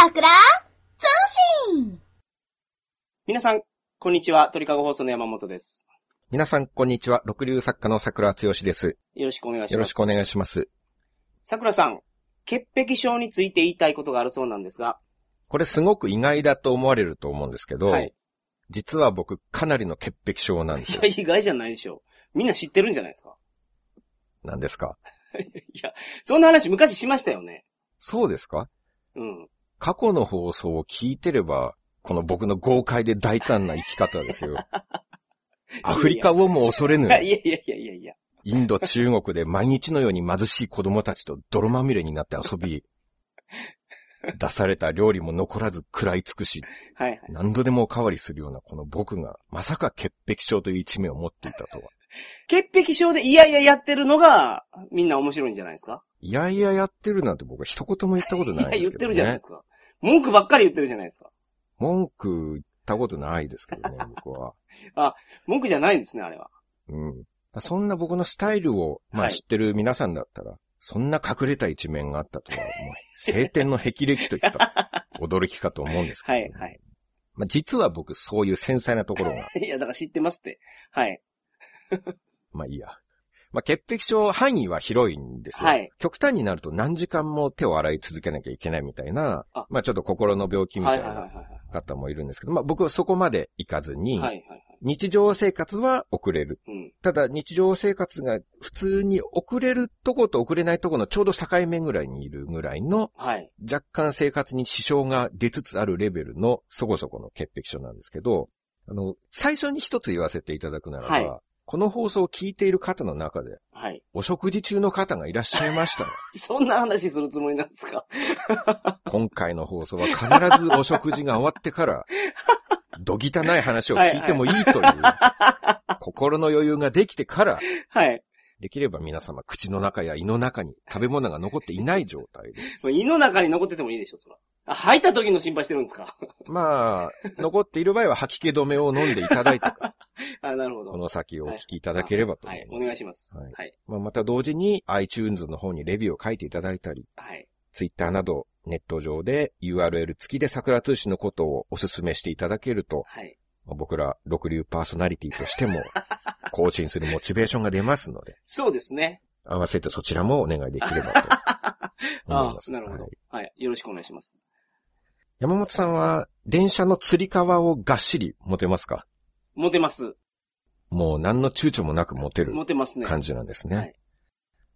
桜通信皆さん、こんにちは。鳥かご放送の山本です。皆さん、こんにちは。六流作家の桜剛です。よろしくお願いします。よろしくお願いします。桜さん、潔癖症について言いたいことがあるそうなんですが。これすごく意外だと思われると思うんですけど、はい。実は僕、かなりの潔癖症なんですよいや、。意外じゃないでしょう。みんな知ってるんじゃないですか。何ですか？いや、そんな話昔しましたよね。そうですか？うん。過去の放送を聞いてれば、この僕の豪快で大胆な生き方ですよ。アフリカをも恐れぬい、やいや いやいやいや。インド、中国で毎日のように貧しい子供たちと泥まみれになって遊び、出された料理も残らず食らい尽くし、はいはい。何度でもおかわりするようなこの僕が、まさか潔癖症という一面を持っていたとは。潔癖症でいやいややってるのが、みんな面白いんじゃないですか？いやいややってるなんて僕は一言も言ったこといや、ないですけど言ってるじゃないでねす。か。文句ばっかり言ってるじゃないですか。文句言ったことないですけどね、僕は。文句じゃないんですね、あれは。うん。そんな僕のスタイルを、まはいあ知ってる皆さんだったら、そんな隠れた一面があったとは、もう、晴天の霹靂といった 驚きかと思うんですけど、はいはい。まあ実は僕そういう繊細なところが、いや、だから知ってますって。はい。まあいいや。まあ潔癖症範囲は広いんですよ。はい極端になると何時間も手を洗い続けなきゃいけないみたいなあ、まあちょっと心の病気みたはいいな。方もいるんですけど、まあ僕はそこまで行かずに、はいはいはい。日常生活は遅れる。うん。ただ日常生活が普通に遅れるとこと遅れないとこのちょうど境目ぐらいにいるぐらいのはい。若干生活に支障が出つつあるレベルのそこそこの潔癖症なんですけど、あの、最初に一つ言わせていただくならば、はいこの放送を聞いている方の中で、はい。お食事中の方がいらっしゃいましたら、そんな話するつもりなんですか？今回の放送は必ずお食事が終わってから、どぎたない話を聞いてもいいという、心の余裕ができてから、はい。できれば皆様、口の中や胃の中に食べ物が残っていない状態で。胃の中に残っててもいいでしょ、そら。あ、吐いた時の心配してるんですか？まあ、残っている場合は吐き気止めを飲んでいただいて あ、なるほど。この先をお聞きいただければと思はいい、ます。お願いします。はいはい。まあ、また同時に iTunes の方にレビューを書いていただいたり、はい。Twitter などネット上で URL 付きで桜通信のことをお勧めしていただけると、はい。まあ僕ら六流パーソナリティとしても 更新するモチベーションが出ますので、そうですね。合わせてそちらもお願いできればと 思いあます。なるほどはい。はい。よろしくお願いします。山本さんは電車の釣り革をがっしり持てますか？モテます。もう何の躊躇もなく持てるモテますね。感じなんですね。はい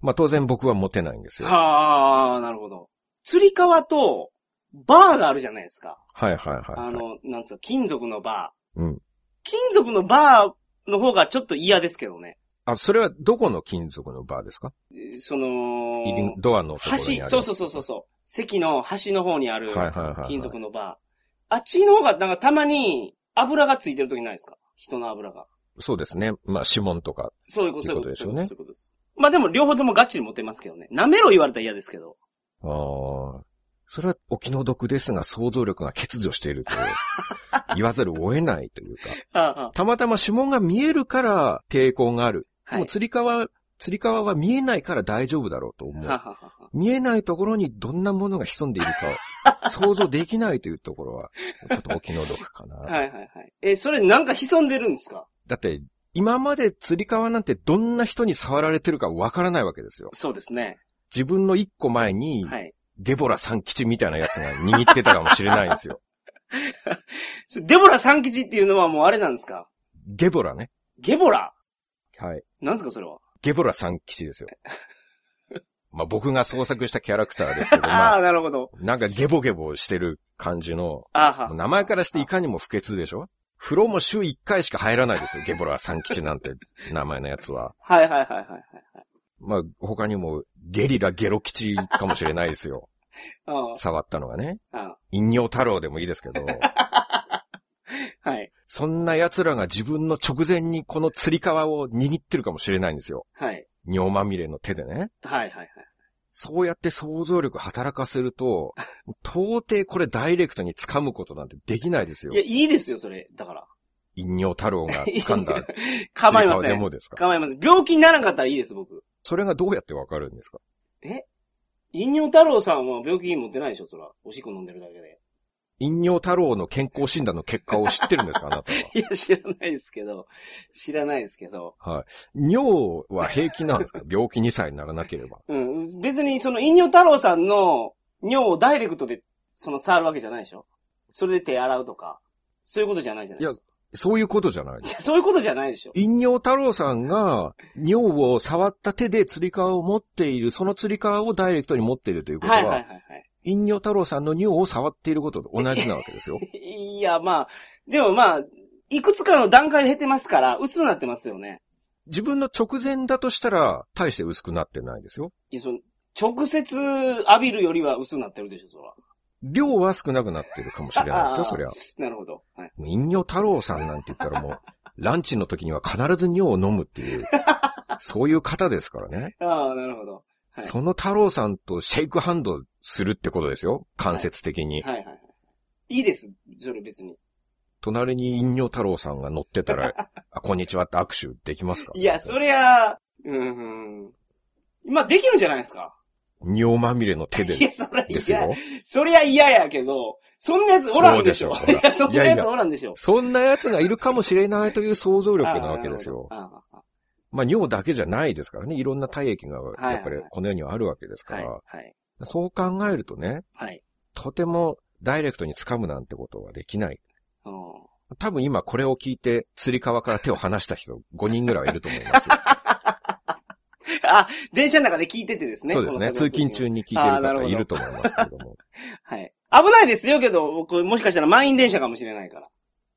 まあ当然僕は持てないんですよ。はあ、なるほど。釣り革と、バーがあるじゃないですか。はいはいはい、はい。あの、なんつうか、金属のバー。うん。金属のバーの方がちょっと嫌ですけどね。あ、それはどこの金属のバーですか？えーその、ドアのところにある。橋、そうそうそうそうそう。席の端の方にあるはいはいはいはい金属のバー。あっちの方がなんかたまに油がついてる時ないですか？人の油が。そうですね。まあ指紋とか。そういうこと、ですよねそういうことです。まあでも両方ともガッチリ持てますけどね。舐めろ言われたら嫌ですけど。ああ。それはお気の毒ですが想像力が欠如していると 言わざるを得ないというか。ああたまたま指紋が見えるから抵抗がある。はいもう。釣り革、釣り革は見えないから大丈夫だろうと思う。はははは見えないところにどんなものが潜んでいるかを 想像できないというところは、ちょっとお気の毒かな。はいはいはい。え、それなんか潜んでるんですか？だって、今まで釣り革なんてどんな人に触られてるかわからないわけですよ。そうですね。自分の一個前に、はい。ゲボラ三吉みたいなやつが握ってたかもしれないんですよ。デボラ三吉っていうのはもうあれなんですか？ゲボラね。ゲボラ？はい。なんですかそれは？ゲボラ三吉ですよ。まあ僕が創作したキャラクターですけど、あまあ、あ、なるほど。なんかゲボゲボしてる感じの、あ。名前からしていかにも不潔でしょ？風呂も週1回しか入らないですよ。ゲボラ三吉なんて 名前のやつは。はいはいはいはいはい。まあ他にもゲリラゲロ吉かもしれないですよ。あ触ったのがね。陰陽太郎でもいいですけど。あ。はい。そんな奴らが自分の直前にこの釣り革を握ってるかもしれないんですよ。はい。尿まみれの手でね。はいはいはい。そうやって想像力働かせると、到底これダイレクトに掴むことなんてできないですよいや、。いいですよ、それ。だから。陰陽太郎が 掴んだ 構いません。でもですか？構いません。病気にならなかったらいいです、僕。それがどうやってわかるんですか？え？飲尿太郎さんは病気持ってないでしょ、そら。おしっこ飲んでるだけで。飲尿太郎の健康診断の結果を知ってるんですかあなたは。いや、知らないですけど。知らないですけど。尿は平気なんですか？病気にさえならなければ。うん。別にその飲尿太郎さんの尿をダイレクトで、その触るわけじゃないでしょ？それで手洗うとか。そういうことじゃないじゃないいやそういうことじゃないいやそういうことじゃないでしょ飲尿太郎さんが尿を触った手で釣り革を持っている、その釣り革をダイレクトに持っているということは、はいはいはいはい。飲尿太郎さんの尿を触っていることと同じなわけですよ。いや、まあ、でもまあ、いくつかの段階で減ってますから、薄くなってますよね。自分の直前だとしたら、大して薄くなってないですよ。いや、その、直接浴びるよりは薄くなってるでしょ、そら。量は少なくなってるかもしれないですよ、そりゃ。なるほど。はい。飲尿太郎さんなんて言ったらもう、ランチの時には必ず尿を飲むっていう、そういう方ですからね。ああ、なるほど。はいその太郎さんとシェイクハンドするってことですよ。間接的に。はいはいはい。いいです、それ別に。隣に飲尿太郎さんが乗ってたら、あ、こんにちはって握手できますか？いや、そりゃ、うん、うん。まあ、できるんじゃないですか？尿まみれの手でいや、そりゃですよ嫌。。そりゃ嫌やけど、そんなやつおらんでしょ。いや、そんなやつおらんでしょ。そんな奴がいるかもしれないという想像力なわけですよ。あまあ尿だけじゃないですからね。いろんな体液がやっぱりこの世にはあるわけですーはい、から。はい、そう考えるとね、はい。とてもダイレクトに掴むなんてことはできない。うん多分今これを聞いて、釣り革から手を離した人 5人ぐらいはいると思いますよ。あ、電車の中で聞いててですね。そうですね。通勤中に聞いてる方いると思いますけれども。はい。危ないですよけど、僕、もしかしたら満員電車かもしれないから。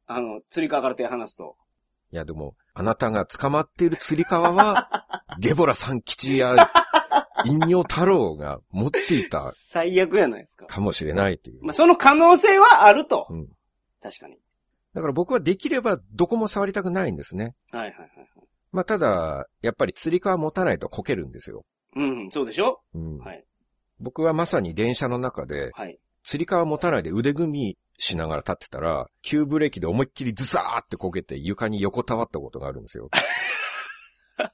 あの、釣り革から手離すと。いやでも、あなたが捕まっている釣り革は、ゲボラ三吉や、飲尿太郎が持っていた最悪やないですか。かもしれないという。まあ、その可能性はあると。うん確かに。だから僕はできればどこも触りたくないんですね。はいはいはいはい。まあただ、やっぱり釣り革持たないとこけるんですよ。うん、そうでしょ？うんはい。僕はまさに電車の中で、はい。釣り革持たないで腕組みしながら立ってたら、急ブレーキで思いっきりズサーってこけて床に横たわったことがあるんですよ。はい、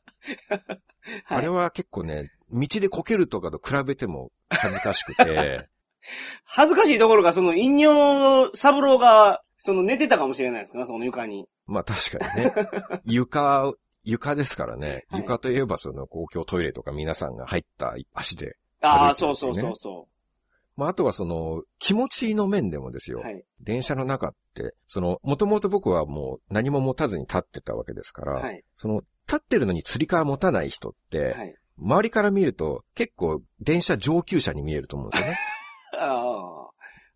あれは結構ね、道でこけるとかと比べても恥ずかしくて、恥ずかしいところが、その、飲尿三郎が、その、寝てたかもしれないですね、その床に。まあ確かにね、床、床ですからね、はい。床といえばその公共トイレとか皆さんが入った足で、ああ、歩いてるんですよね。そうそうそうそまああとはその気持ちの面でもですう。よ。はい。電車の中って、その、もともと僕はもう何も持たずに立ってたわけですから、はい。その、立ってるのに釣り革持たない人って、はい。周りから見ると結構電車上級者に見えると思うんですよね。ああ。は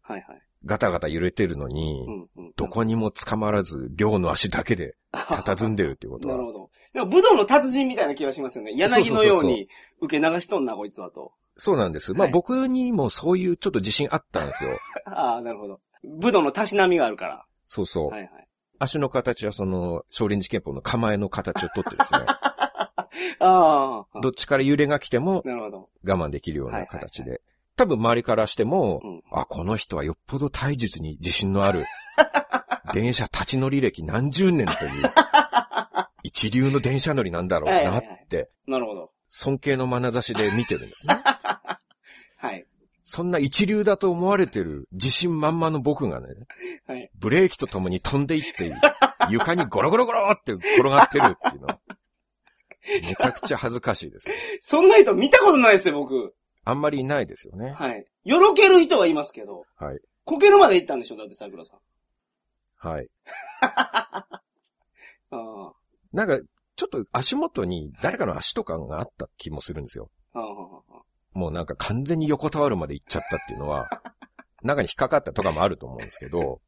いはい。ガタガタ揺れてるのに、うんうん。どこにも捕まらず、両の足だけで 佇んでるっていうことはなる。ほど。でも武道の達人みたいな気がしますよね。柳のように受け流しとんな、こいつはと。そうなんです。まあはい僕にもそういうちょっと自信あったんですよ。ああ、なるほど。武道のたしなみがあるから。そうそう。はいはい。足の形はその、少林寺拳法の構えの形をとってですね、ああ。どっちから揺れが来てもなるほど。我慢できるような形はいで。多分周りからしても、うん。あ、この人はよっぽど体術に自信のある、電車立ち乗り歴何十年という、一流の電車乗りなんだろうなって、なるほど。尊敬の眼差しで見てるんですね。はい。そんな一流だと思われてる自信満々の僕がね、はい。ブレーキとともに飛んでいって、床にゴロゴロゴロって転がってるっていうのは、めちゃくちゃ恥ずかしいです。そんな人見たことないですよ、僕。あんまりいないですよね。はい。よろける人はいますけど。はい。こけるまで行ったんでしょだって桜さん。はい。ああ。なんか、ちょっと足元に誰かの足とかがあった気もするんですよ。もうなんか完全に横たわるまで行っちゃったっていうのは、中に引っかかったとかもあると思うんですけど、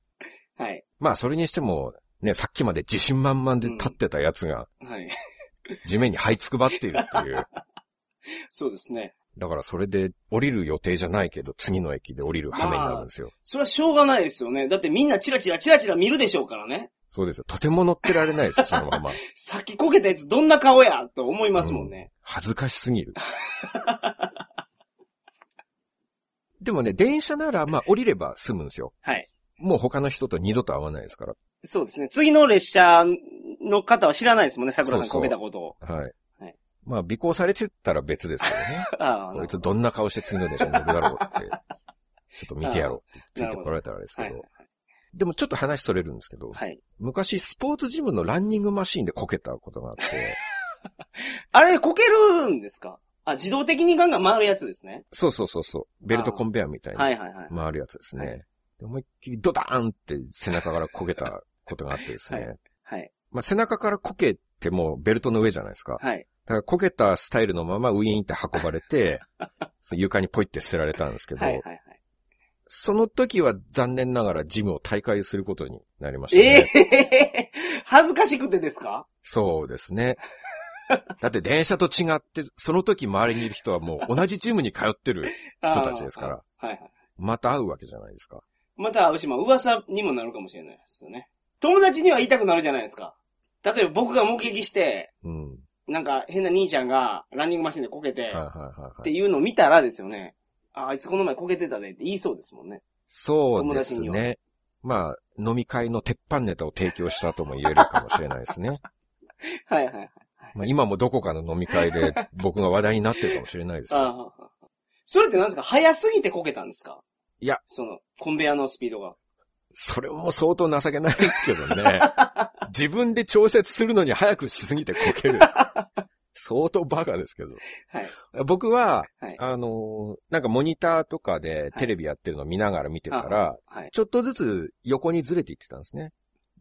はい。まあそれにしても、ね、さっきまで自信満々で立ってたやつがはい。地面に這いつくばっているっていう。そうですね。だからそれで降りる予定じゃないけど、次の駅で降りる羽目になるんですよ。それはしょうがないですよね。だってみんなチラチラチラチラ見るでしょうからね。そうですよ。とても乗ってられないですよ、そのまま。さっきこけたやつどんな顔やと思いますもんね。恥ずかしすぎる。でもね、電車なら、まあ降りれば済むんですよ。はい。もう他の人と二度と会わないですから。そうですね。次の列車の方は知らないですもんね、桜さんこけたことを。はい。はいまあ、尾行されてたら別ですけどね。ああ、こいつどんな顔して次の電車に乗るだろうって、ちょっと見てやろうって ついてこられたらあれですけはいど。でもちょっと話それるんですけど、はい。昔スポーツジムのランニングマシーンでこけたことがあって、あれ、こけるんですか？あ、自動的にガンガン回るやつですね。そうそうそうそう、ベルトコンベアみたいにはいはいはい。回るやつですね。はいで思いっきりドダーンって背中からこけたことがあってですね。はいはい。まあ、背中からこけてもベルトの上じゃないですか。はい。だからこけたスタイルのままウィーンって運ばれて、そう床にポイって捨てられたんですけど、はいはいはい。その時は残念ながらジムを退会することになりましたえね。え恥ずかしくてですか？そうですね。だって電車と違って、その時周りにいる人はもう同じジムに通ってる人たちですから、はいはい。また会うわけじゃないですか。また会うし、まあ噂にもなるかもしれないですよね。友達には言いたくなるじゃないですか。例えば僕が目撃して、うん。はいなんか変な兄ちゃんがランニングマシンでこけて、はいはいはい。っていうのを見たらですよね。あ、あいつこの前こけてたでって言いそうですもんね。そうですね。まあ、飲み会の鉄板ネタを提供したとも言えるかもしれないですね。はいはいはい。まあ、今もどこかの飲み会で 僕が話題になってるかもしれないですよ。ああ。それって何ですか？早すぎてこけたんですか？いや。その、コンベアのスピードが。それも相当情けないですけどね。自分で調節するのに早くしすぎてこける。相当バカですけど。はい。僕は、はい。あのーなんかモニターとかでテレビやってるのを見ながら見てたら、はい。ちょっとずつ横にずれていってたんですね。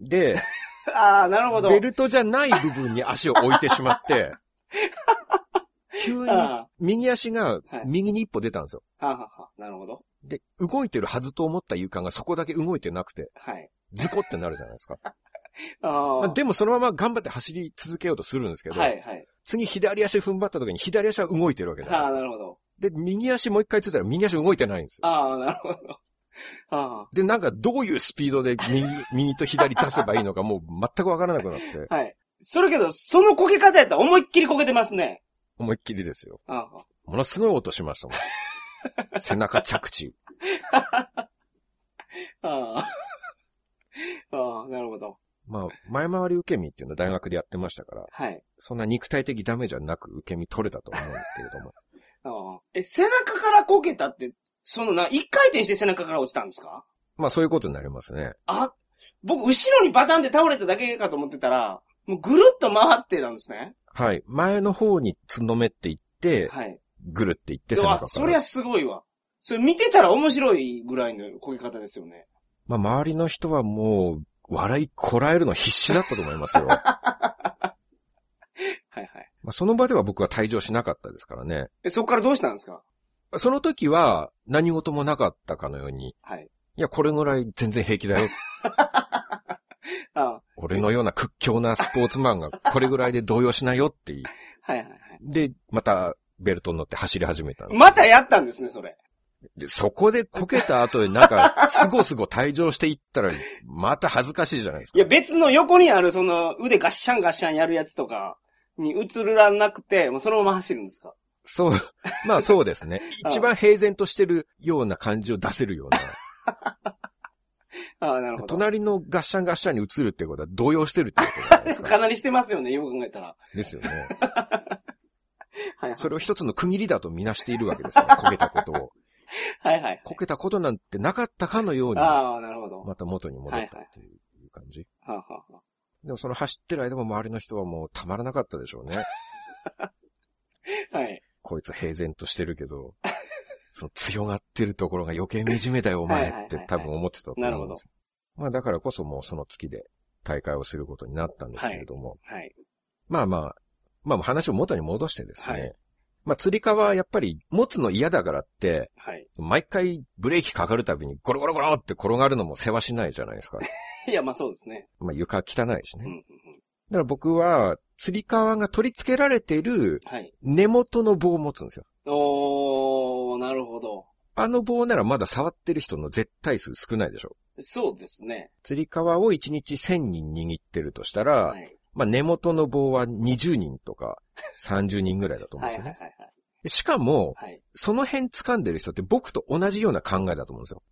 で、ああ、なるほど。ベルトじゃない部分に足を置いてしまって、急にあ右足がはい右に一歩出たんですよ。あ、はあはあはあなるほど。で、動いてるはずと思った床がそこだけ動いてなくて、はい。ズコってなるじゃないですか。ああ。でもそのまま頑張って走り続けようとするんですけど、はい、はい。次左足踏ん張った時に左足は動いてるわけじゃないああ、ですか。なるほど。で、右足もう一回ついたら右足動いてないんですよ。ああ、なるほど。あで、なんかどういうスピードで右、右と左出せばいいのかもう全くわからなくなって、あ。はい。それけど、そのこけ方やったら思いっきりこけてますね。思いっきりですよ。あものすごい音しましたもん。背中着地。あ。ああ。ああ、なるほど。まあ、前回り受け身っていうのは大学でやってましたから、はい。そんな肉体的ダメージはなく受け身取れたと思うんですけれども。ああ。え、背中からこけたって、そのな、一回転して背中から落ちたんですか？まあそういうことになりますね。あ、僕、後ろにバタンって倒れただけかと思ってたら、もうぐるっと回ってたんですね。はい。前の方につんのめっていって、はい。ぐるっていって背中から。そりゃすごいわ。それ見てたら面白いぐらいのこけ方ですよね。まあ周りの人はもう、笑いこらえるの必死だったと思いますよ。ま はいはい。あその場では僕は退場しなかったですからね。え、そこからどうしたんですか？その時は何事もなかったかのように、はい。いや、これぐらい全然平気だよ。あ俺のような屈強なスポーツマンがこれぐらいで動揺しないよって。はいはいはい。で、またベルトに乗って走り始めたんです。またやったんですね、それ。でそこでこけた後でなんか、すごすご退場していったら、また恥ずかしいじゃないですか。いや、別の横にあるその腕ガッシャンガッシャンやるやつとかに映らなくて、もうそのまま走るんですか？そう、まあそうですね。一番平然としてるような感じを出せるような。ああ、なるほど。隣のガッシャンガッシャンに映るってことは動揺してるってことですか。かなりしてますよね、よく考えたら。ですよね。はいはい。それを一つの区切りだとみなしているわけですから、こけたことを。はいはい。こけたことなんてなかったかのように、ああ、なるほど。はまた元に戻ったっていう感じ。あ、はあはあ、でもその走ってる間も周りの人はもうたまらなかったでしょうね。はい。こいつ平然としてるけど、その強がってるところが余計惨めだよお前って多分思ってたと思うんです。まあだからこそもうその月で大会をすることになったんですけれども、はい。まあまあ、まあ話を元に戻してですね、はいまあ釣り革はやっぱり持つの嫌だからって、はい。毎回ブレーキかかるたびにゴロゴロゴロって転がるのも世話しないじゃないですか。いや、まあそうですね。まあ床汚いしね。うんうんうん。だから僕は釣り革が取り付けられているはい。根元の棒を持つんですよ。おー、なるほど。あの棒ならまだ触ってる人の絶対数少ないでしょ。そうですね。釣り革を1日1000人握ってるとしたら、はい。まあ根元の棒は20人とか30人ぐらいだと思うんはいですよね。はいはいはい。でしかも、はい。その辺掴んでる人って僕と同じような考えだと思うんですよ。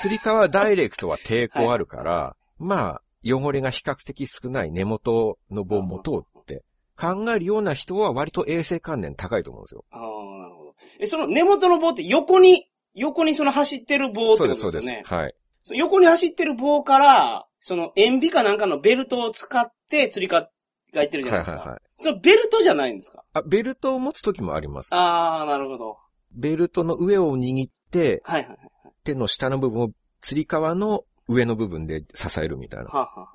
釣り革ダイレクトは抵抗あるから、まあ、汚れが比較的少ない根元の棒を持とうって考えるような人は割と衛生観念高いと思うんですよ。ああ、なるほど。え、その根元の棒って横に、横にその走ってる棒ってそうです、ことですよね。そうです。はい。横に走ってる棒から、その塩ビかなんかのベルトを使って釣りかがいってるじゃないですか。はいはいはい。そのベルトじゃないんですか？あ、ベルトを持つ時もあります。ああ、なるほど。ベルトの上を握って、はいはいはい。手の下の部分を釣り革の上の部分で支えるみたいな。はあ、はあは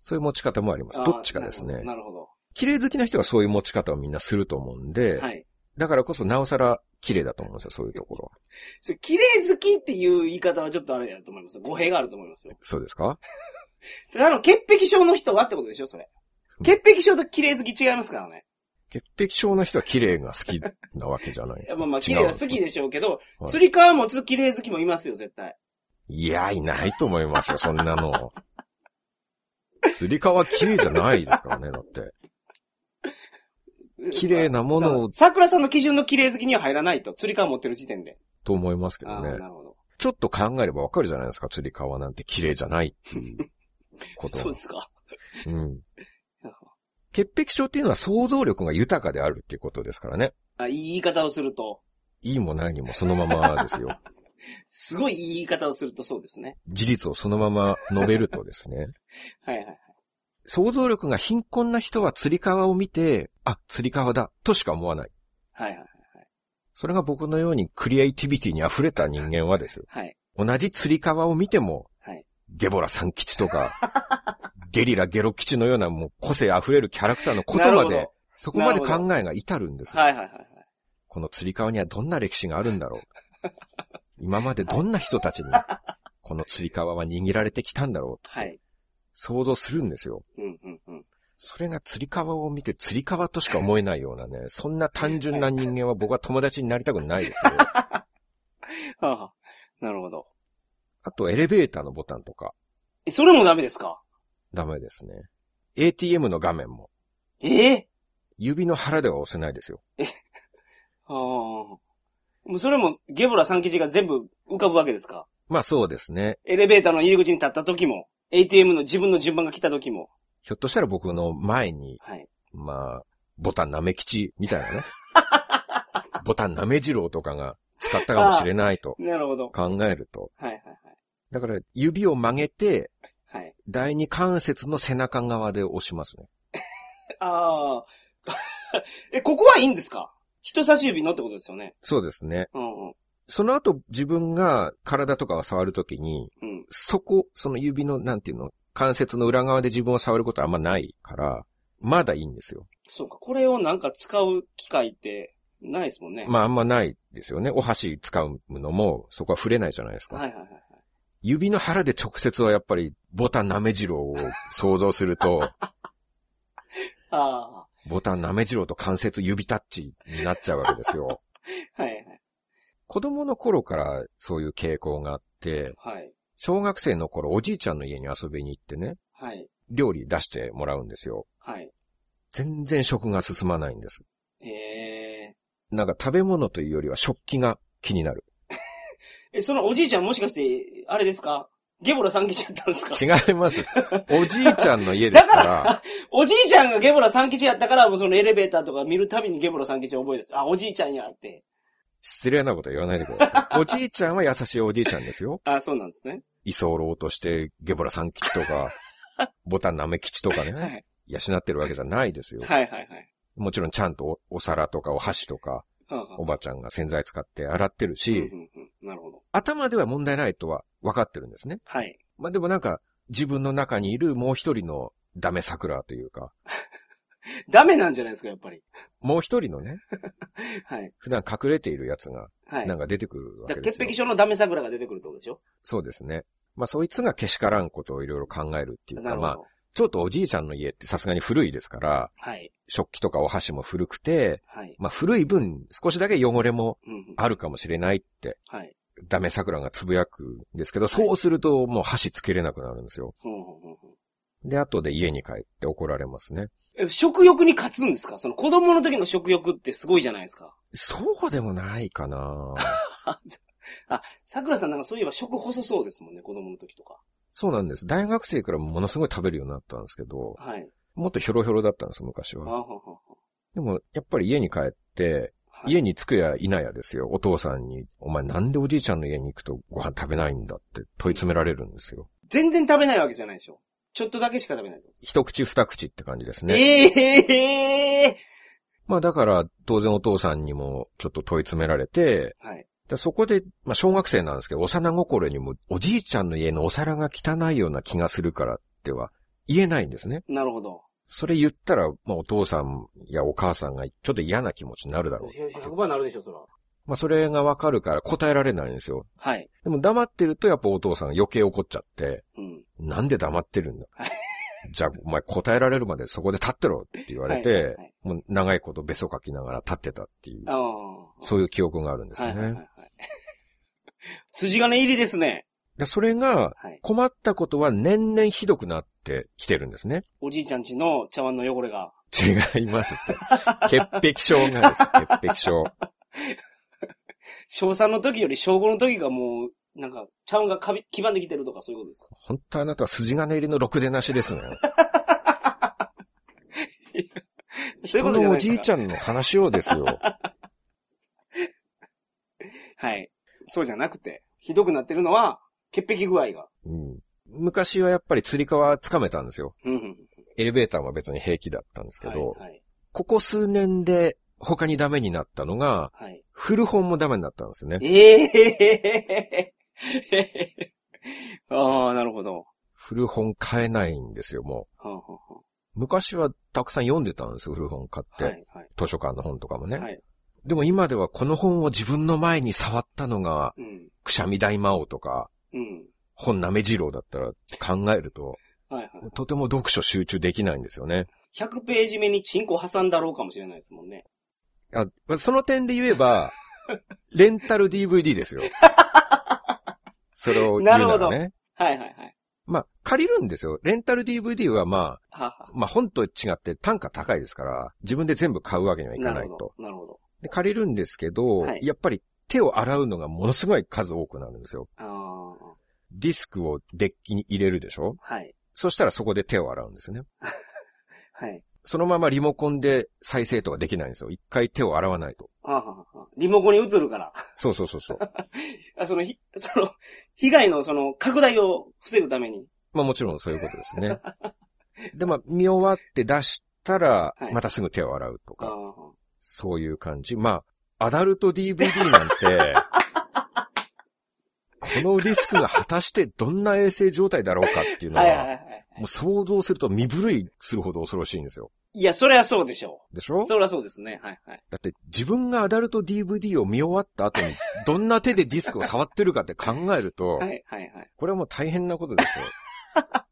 そういう持ち方もあります。あ、どっちかですね。なるほど。綺麗好きな人はそういう持ち方をみんなすると思うんで、はい。だからこそなおさら綺麗だと思うんですよ、そういうところは。それ、綺麗好きっていう言い方はちょっとあれだと思います。語弊があると思いますよ。そうですか？あの、潔癖症の人はってことでしょ、それ。潔癖症と綺麗好き違いますからね。潔癖症の人は綺麗が好きなわけじゃないですか。まあまあ、綺麗は好きでしょうけど、はい釣り革持つ綺麗好きもいますよ、絶対。いや、いないと思いますよ、そんなの。釣り革綺麗じゃないですからね、だって。綺麗なものを桜さんの基準の綺麗好きには入らないと。釣り革持ってる時点で。と思いますけどねな。るほど。ちょっと考えればわかるじゃないですか、釣り革なんて綺麗じゃないっていう こと。そうですか。うん。潔癖症っていうのは想像力が豊かであるっていうことですからね。あ、いい言い方をすると、いいも何もそのままですよ。すごいいい言い方をするとそうですね。事実をそのまま述べるとですね。は いはいはい。想像力が貧困な人は釣り革を見て、あ、釣り革だ、としか思わない。はいはいそれが僕のようにクリエイティビティに溢れた人間はですよ。はい。同じ釣り革を見ても、はい。ゲボラ三吉とか、ゲリラゲロ吉のようなもう個性溢れるキャラクターのことまでそこまで考えが至るんですよ。はいはいはいはい。この釣り革にはどんな歴史があるんだろう。今までどんな人たちに、この釣り革は握られてきたんだろう。はい。想像するんですよ。うんうんうん。それが釣り革を見て釣り革としか思えないようなね、そんな単純な人間は僕は友達になりたくないですよ。は あはあ、なるほど。あとエレベーターのボタンとか、え、それもダメですか？ダメですね。ATM の画面も、え？え指の腹では押せないですよ。あ あ。もうそれもゲブラ三吉が全部浮かぶわけですか？まあそうですね。エレベーターの入り口に立った時も、ATM の自分の順番が来た時も。ひょっとしたら僕の前に、はい。まあ、ボタンなめ吉みたいなね。ボタンなめ次郎とかが使ったかもしれないとなるほど。考えると。はいはいだから指を曲げて、はい。はい。第二関節の背中側で押しますね。ああ。え、ここはいいんですか？人差し指のってことですよね。そうですね。うんうん。その後自分が体とかを触るときに、うん。そこ、その指の、なんていうの、関節の裏側で自分を触ることはあんまないから、まだいいんですよ。そうか。これをなんか使う機会ってないですもんね。まああんまないですよね。お箸使うのも、そこは触れないじゃないですか。はいはいはいはい。指の腹で直接はやっぱりボタンなめじろうを想像すると。ボタンなめじろうと関節指タッチになっちゃうわけですよ。はいはい。子供の頃からそういう傾向があって、はい。小学生の頃おじいちゃんの家に遊びに行ってね、はい。料理出してもらうんですよ。はい。全然食が進まないんです。ええなんか食べ物というよりは食器が気になる。え、そのおじいちゃんもしかして、あれですか？ゲボラ三吉やったんですか？違います。おじいちゃんの家ですから、おじいちゃんがゲボラ三吉やったから、もうそのエレベーターとか見るたびにゲボラ三吉を覚えです。あ、おじいちゃんやって。失礼なこと言わないでください。おじいちゃんは優しいおじいちゃんですよ。あ、そうなんですね。居候としてゲボラ三吉とか、ボタンなめ吉とかね、はい。養ってるわけじゃないですよ。はいはいはい。もちろんちゃんとおお皿とかお箸とか、おばちゃんが洗剤使って洗ってるうんし、うんうんなるほど。頭では問題ないとは分かってるんですね。はい。まあでもなんか、自分の中にいるもう一人のダメ桜というか、ダメなんじゃないですか、やっぱり。もう一人のね、はい。普段隠れているやつが、はい。なんか出てくるわけですよ。潔癖症のダメ桜が出てくるってことでしょ？そうですね。まあそいつがけしからんことをいろいろ考えるっていうか。まあ、ちょっとおじいちゃんの家ってさすがに古いですから、はい。食器とかお箸も古くて、はい。まあ古い分少しだけ汚れもうんうん。あるかもしれないって、はい。ダメ桜がつぶやくんですけど、そうするともう箸つけれなくなるんですよ。ほうほうほうほうで、後で家に帰って怒られますね。え、食欲に勝つんですか？その子供の時の食欲ってすごいじゃないですか。そうでもないかな あ、桜さんなんかそういえば食細そうですもんね、子供の時とか。そうなんです。大学生からものすごい食べるようになったんですけど、はい。もっとヒョロヒョロだったんです、昔あはは。ははでも、やっぱり家に帰って、はい家に着くや否やですよ。お父さんに、お前なんでおじいちゃんの家に行くとご飯食べないんだって問い詰められるんですよ。全然食べないわけじゃないでしょ。ちょっとだけしか食べないってことです一口二口って感じですね。ええまあだから、当然お父さんにもちょっと問い詰められて、はい。でそこで、まあ小学生なんですけど、幼心にもおじいちゃんの家のお皿が汚いような気がするからっては言えないんですね。なるほど。それ言ったら、まあお父さんやお母さんがちょっと嫌な気持ちになるだろう。100倍なるでしょ、そら。まあそれがわかるから答えられないんですよ。はい。でも黙ってるとやっぱお父さん余計怒っちゃって、うん。なんで黙ってるんだ？はい。じゃあお前答えられるまでそこで立ってろって言われて、はいはいはいもう長いことべそかきながら立ってたっていう、ああ。そういう記憶があるんですよね。はいはいはいはい。筋金入りですね。でそれがはい。困ったことは年々ひどくなってきてるんですね。おじいちゃんちの茶碗の汚れが。違いますって。潔癖症がです。潔癖症。小3の時より小5の時がもう、なんか、茶碗がかび黄ばんできてるとかそういうことですか？本当あなたは筋金入りのろくでなしですね。人のおじいちゃんの話をですよ。はい。そうじゃなくて、ひどくなってるのは、潔癖具合が。うん昔はやっぱり釣り革つかめたんですよ。うんうん。エレベーターは別に平気だったんですけど、はい、はい。ここ数年で他にダメになったのが、はい。古本もダメになったんですね。ええ ああ、なるほど。古本買えないんですよ、もはあはう。昔はたくさん読んでたんですよ、古本買って。はい、はい。図書館の本とかもね。はい。でも今ではこの本を自分の前に触ったのが、うん。くしゃみ大魔王とか、うん。本なめ二郎だったら考えると、はいはい。とても読書集中できないんですよね。100ページ目にチンコ挟んだろうかもしれないですもんね。あその点で言えば、レンタル DVD ですよ。それを言うならなるほね。はいはいはい。まあ、借りるんですよ。レンタル DVD はまあ、はは。まあ本と違って単価高いですから、自分で全部買うわけにはいかないとなるほ。ど。で借りるんですけど、はいやっぱり手を洗うのがものすごい数多くなるんですよ。あディスクをデッキに入れるでしょあ。はい。そしたらそこで手を洗うんですよね。はい。そのままリモコンで再生とかできないんですよ。一回手を洗わないと。はあ、はあはあ、リモコンに映るから。そうそうそうそう。あその、ひ、その、被害のその、拡大を防ぐために。まあもちろんそういうことですね。で、まあ見終わって出したらは、いまたすぐ手を洗うとか、ああ。そういう感じ。まあ、アダルト DVD なんて、このディスクが果たしてどんな衛生状態だろうかっていうのは、はいはいはいはい。もう想像すると身震いするほど恐ろしいんですよ。いや、それはそうでしょう。でしょ？それはそうですね。はいはい。だって自分がアダルト DVD を見終わった後に、どんな手でディスクを触ってるかって考えるとは、いはいはい。これはもう大変なことですよ。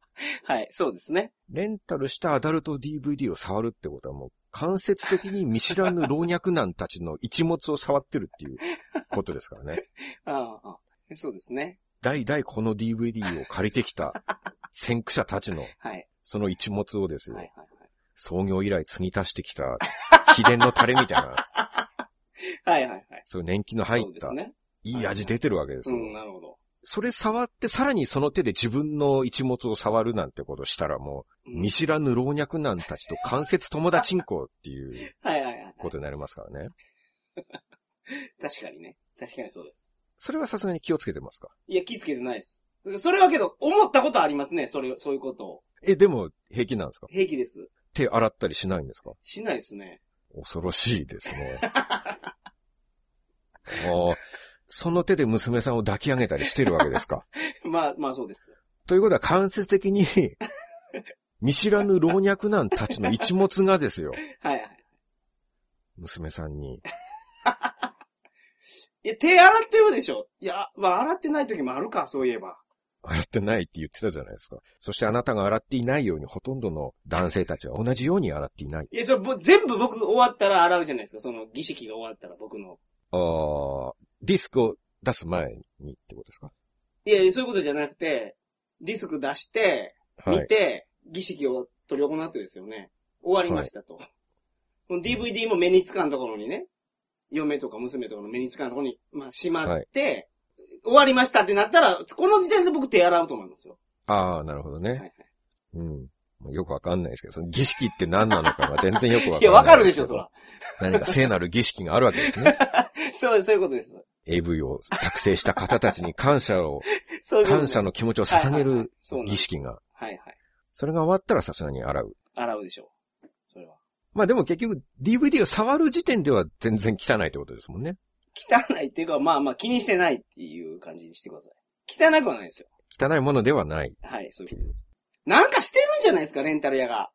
はい、そうですね。レンタルしたアダルト DVD を触るってことはもう間接的に見知らぬ老若男たちの一物を触ってるっていう ことですからね。ああああ、そうですね。代々この DVD を借りてきた先駆者たちの はい。その一物をですよ、はいはい創業以来継ぎ足してきた秘伝のタレみたいな、はい。はいはいはい。そういう年季の入ったね。いい味出てるわけですよ。うん、なるほど。それ触ってさらにその手で自分の一物を触るなんてことしたらもう、うん見知らぬ老若男たちと間接友達んこっていうはいはいはい。ことになりますからね。確かにね。確かにそうです。それはさすがに気をつけてますか？いや、気付けてないです。それはけど、思ったことありますね。それ、そういうことを。え、でも平気なんですか？平気です。手洗ったりしないんですか？しないですね。恐ろしいですね。その手で娘さんを抱き上げたりしてるわけですか？まあ、まあそうです。ということは間接的に、見知らぬ老若男たちの一物がですよ。はいはい。娘さんに。いや、手洗ってるでしょ。いや、まあ洗ってない時もあるか、そういえば。洗ってないって言ってたじゃないですか。そしてあなたが洗っていないようにほとんどの男性たちは同じように洗っていない。いや、それぼ全部僕終わったら洗うじゃないですか？その儀式が終わったら僕の。あーディスクを出す前にってことですか？いやそういうことじゃなくて、ディスク出して、見はい。て、儀式を取り行ってですよね。終わりましたと。この DVD も目につかんところにね、嫁とか娘とかの目につかんところに、まあ、しまって、終わりましたってなったら、この時点で僕手洗うと思いますよ。ああ、なるほどね。はいはい。うん。よくわかんないですけど、その儀式って何なのかが全然よくわかんない。いや、わかるでしょ、そら。何か聖なる儀式があるわけですね。そう、そういうことです。AV を作成した方たちに感謝を、そういう感謝の気持ちを捧げる儀式が。はいはい。それが終わったらさすがに洗う。洗うでしょう。それは。まあでも結局 DVD を触る時点では全然汚いってことですもんね。汚いっていうか、まあまあ気にしてないっていう感じにしてください。汚くはないですよ。汚いものではない。はい、そういうことです。なんかしてるんじゃないですか、レンタル屋が。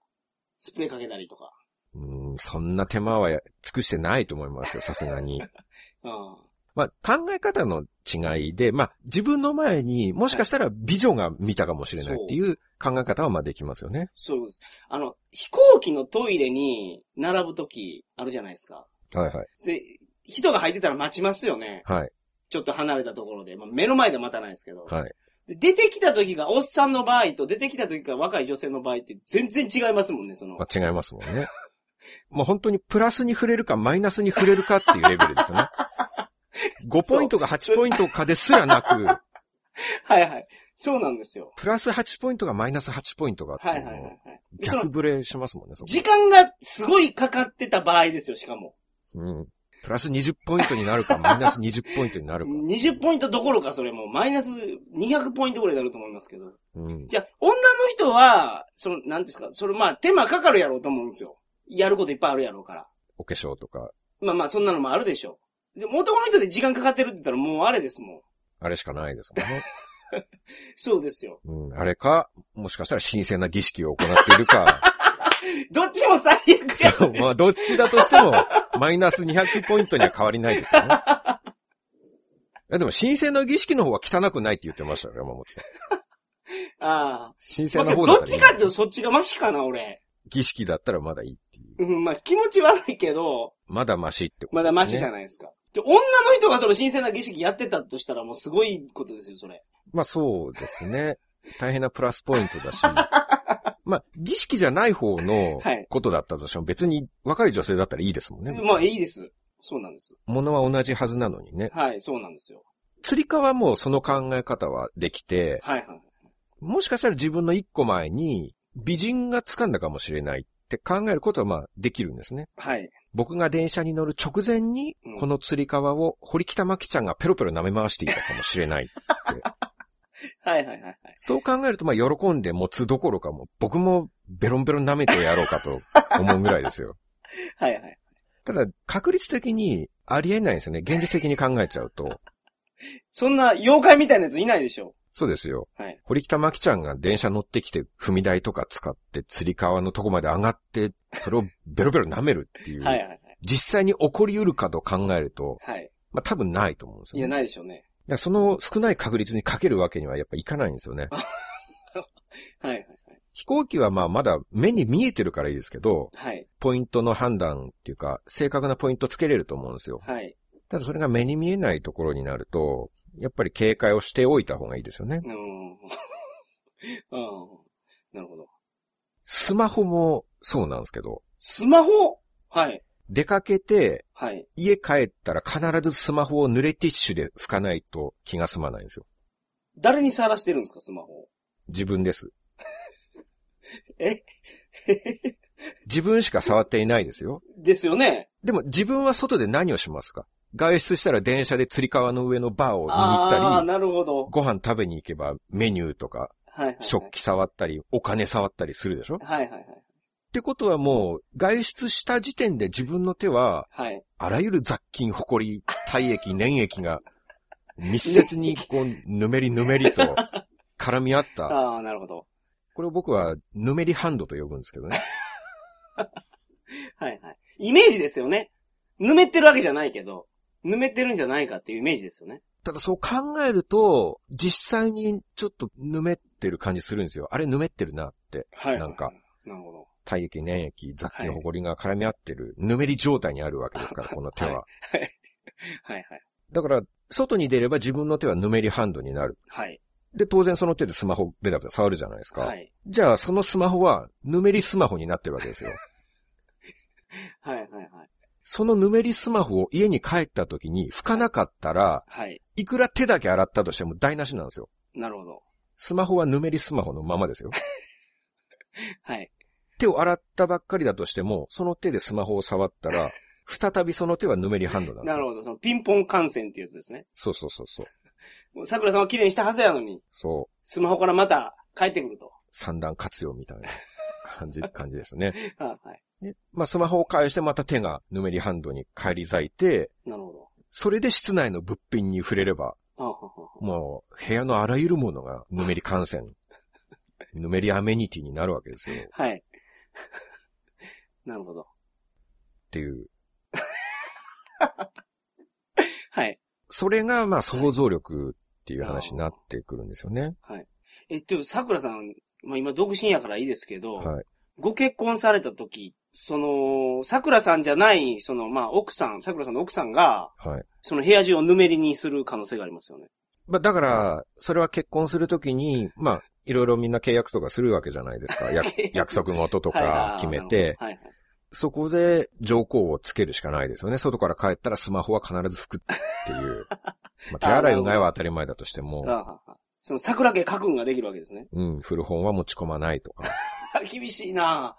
スプレーかけたりとか。うん、そんな手間はや尽くしてないと思いますよ、さすがに。うん。まあ考え方の違いで、まあ自分の前にもしかしたら美女が見たかもしれないっていう考え方はまあできますよね。そうです。あの、飛行機のトイレに並ぶときあるじゃないですか。はいはい。人が入ってたら待ちますよね。はい。ちょっと離れたところで。まあ、目の前で待たないですけど。はい。で出てきた時がおっさんの場合と出てきた時が若い女性の場合って全然違いますもんね、その。まあ違いますもんね。もう本当にプラスに触れるかマイナスに触れるかっていうレベルですよね。5ポイントが8ポイントかですらなく、はいはい。そうなんですよ。プラス8ポイントがマイナス8ポイントがはいはいはいはい。逆ブレしますもんね、時間がすごいかかってた場合ですよ、しかも。うん。プラス20ポイントになるか、マイナス20ポイントになるか。20ポイントどころかそれもうマイナス200ポイントぐらいになると思いますけど。うん。じゃあ、女の人は、その、なんですか、それまあ手間かかるやろうと思うんですよ。やることいっぱいあるやろうから。お化粧とか、まあまあ、そんなのもあるでしょう。でも男の人で時間かかってるって言ったらもうあれですもん。あれしかないですもんね。そうですよ。うん。あれか、もしかしたら神聖な儀式を行っているか。どっちも最悪や。そう、まあ、どっちだとしても、マイナス200ポイントには変わりないですよね。いやでも、神聖な儀式の方は汚くないって言ってましたよ、山本さん。あ神聖あ。まあ、な方だったらどっちかっていうとそっちがマシかな、俺。儀式だったらまだいいっていう。うん、まあ気持ち悪いけど、まだマシってことね。まだマシじゃないですか。で女の人がその神聖な儀式やってたとしたらもうすごいことですよ、それ。まあそうですね。大変なプラスポイントだし。まあ、儀式じゃない方のはいことだったとしても別に若い女性だったらいいですもんね。まあいいです。そうなんです。物は同じはずなのにね。はい、そうなんですよ。釣り革はもうその考え方はできて、はいはい。もしかしたら自分の一個前に美人が掴んだかもしれないって考えることはまあできるんですね。はい。僕が電車に乗る直前にうん、この釣り革を堀北真希ちゃんがペロペロ舐め回していたかもしれない。はいはいはいはい。そう考えると、まあ、喜んで持つどころかも、僕もベロンベロン舐めてやろうかと 思うぐらいですよ。はいはい。ただ、確率的にありえないんですよね。現実的に考えちゃうと。そんな妖怪みたいなやついないでしょ。そうですよ。はい。堀北真希ちゃんが電車乗ってきて、踏み台とか使って、釣り革のとこまで上がって、それをベロベロ舐めるっていう、はいはいはい。実際に起こり得るかと考えると、はい。まあ、多分ないと思うんですいや、よ、ね。ないでしょうね。だその少ない確率にかけるわけにはやっぱいかないんですよね。はいはいはい。飛行機はまあまだ目に見えてるからいいですけど、はい。ポイントの判断っていうか、正確なポイントつけれると思うんですよ。はい。ただそれが目に見えないところになると、やっぱり警戒をしておいた方がいいですよね。うん。うん。なるほど。スマホもそうなんですけど、スマホ？はい。出かけてはい。家帰ったら必ずスマホを濡れティッシュで拭かないと気が済まないんですよ。誰に触らしてるんですか、スマホ。自分です。え？自分しか触っていないですよ。ですよね。でも自分は外で何をしますか？外出したら電車で釣り革の上のバーを見に行ったり、なるほど。ご飯食べに行けばメニューとかはいはいはい。食器触ったり、お金触ったりするでしょ？っはいはいはい。てことはもう、外出した時点で自分の手は、はい。あらゆる雑菌、ホコリ、体液、粘液が、密接にこう、ぬめりぬめりと 絡み合った。ああ、なるほど。これを僕は、ぬめりハンドと呼ぶんですけどね。はいはい。イメージですよね。ぬめってるわけじゃないけど、ぬめってるんじゃないかっていうイメージですよね。ただそう考えると、実際にちょっとぬめってる感じするんですよ。あれぬめってるなって。はい。なんか。なるほど。体液、粘液、雑菌、はいホコリが絡み合ってる、ぬめり状態にあるわけですから、この手は。はいはい。だから、外に出れば自分の手はぬめりハンドになる。はい。で、当然その手でスマホベタベタ触るじゃないですか。はい。じゃあ、そのスマホは、ぬめりスマホになってるわけですよ。はいはいはい。そのぬめりスマホを家に帰った時に拭かなかったら、はい。いくら手だけ洗ったとしても台無しなんですよ。なるほど。スマホはぬめりスマホのままですよ。はい。手を洗ったばっかりだとしても、その手でスマホを触ったら、再びその手はぬめりハンドなんですなるほど。そのピンポン感染っていうやつですね。そうそうそうそう。桜さんは綺麗にしたはずやのに。そう。スマホからまた帰ってくると。三段活用みたいな 感じ、感じですね。はい。で、まあ、スマホを返してまた手がぬめりハンドに返り咲いて、なるほど。それで室内の物品に触れれば、もう部屋のあらゆるものがぬめり感染、ぬめりアメニティになるわけですよ。はい。なるほど。っていう。はい。それが、まあ、想像力っていう話になってくるんですよね。はい。え、でも、桜さん、まあ今独身やからいいですけど、はい。ご結婚された時、その、桜さんじゃない、その、まあ、奥さん、桜さんの奥さんが、はい。その部屋中をぬめりにする可能性がありますよね。まあ、だから、それは結婚するときに、まあ、いろいろみんな契約とかするわけじゃないですか。約束事とか決めて、はいはい、そこで条項をつけるしかないですよね。外から帰ったらスマホは必ず拭くっていう。まあ、手洗いうがいは当たり前だとしても。その桜家家訓ができるわけですね。うん、古本は持ち込まないとか。厳しいな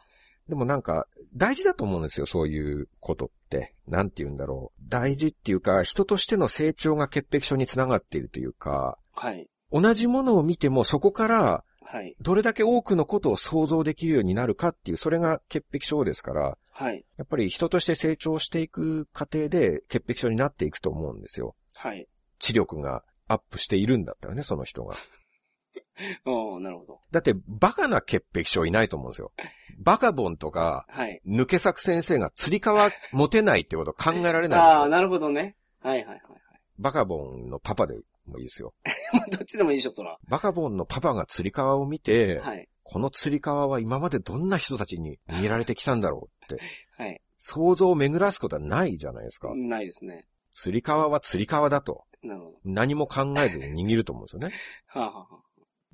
でもなんか、大事だと思うんですよ、そういうことって。なんて言うんだろう。大事っていうか、人としての成長が潔癖症につながっているというか、はい。同じものを見てもそこから、はい。どれだけ多くのことを想像できるようになるかっていう、それが潔癖症ですから、はい。やっぱり人として成長していく過程で潔癖症になっていくと思うんですよ。はい。知力がアップしているんだったらね、その人が。おなるほど。だって、バカな潔癖症いないと思うんですよ。バカボンとか、はい。抜け作先生が釣り革持てないってこと考えられないああ、なるほどね。はいはいはい、はい。バカボンのパパでもいいですよ。どっちでもいいでしょ、そら。バカボンのパパが釣り革を見て、はい。この釣り革は今までどんな人たちに握られてきたんだろうって。はい。想像を巡らすことはないじゃないですか。ないですね。釣り革は釣り革だと。なるほど。何も考えずに握ると思うんですよね。はあ、はあ、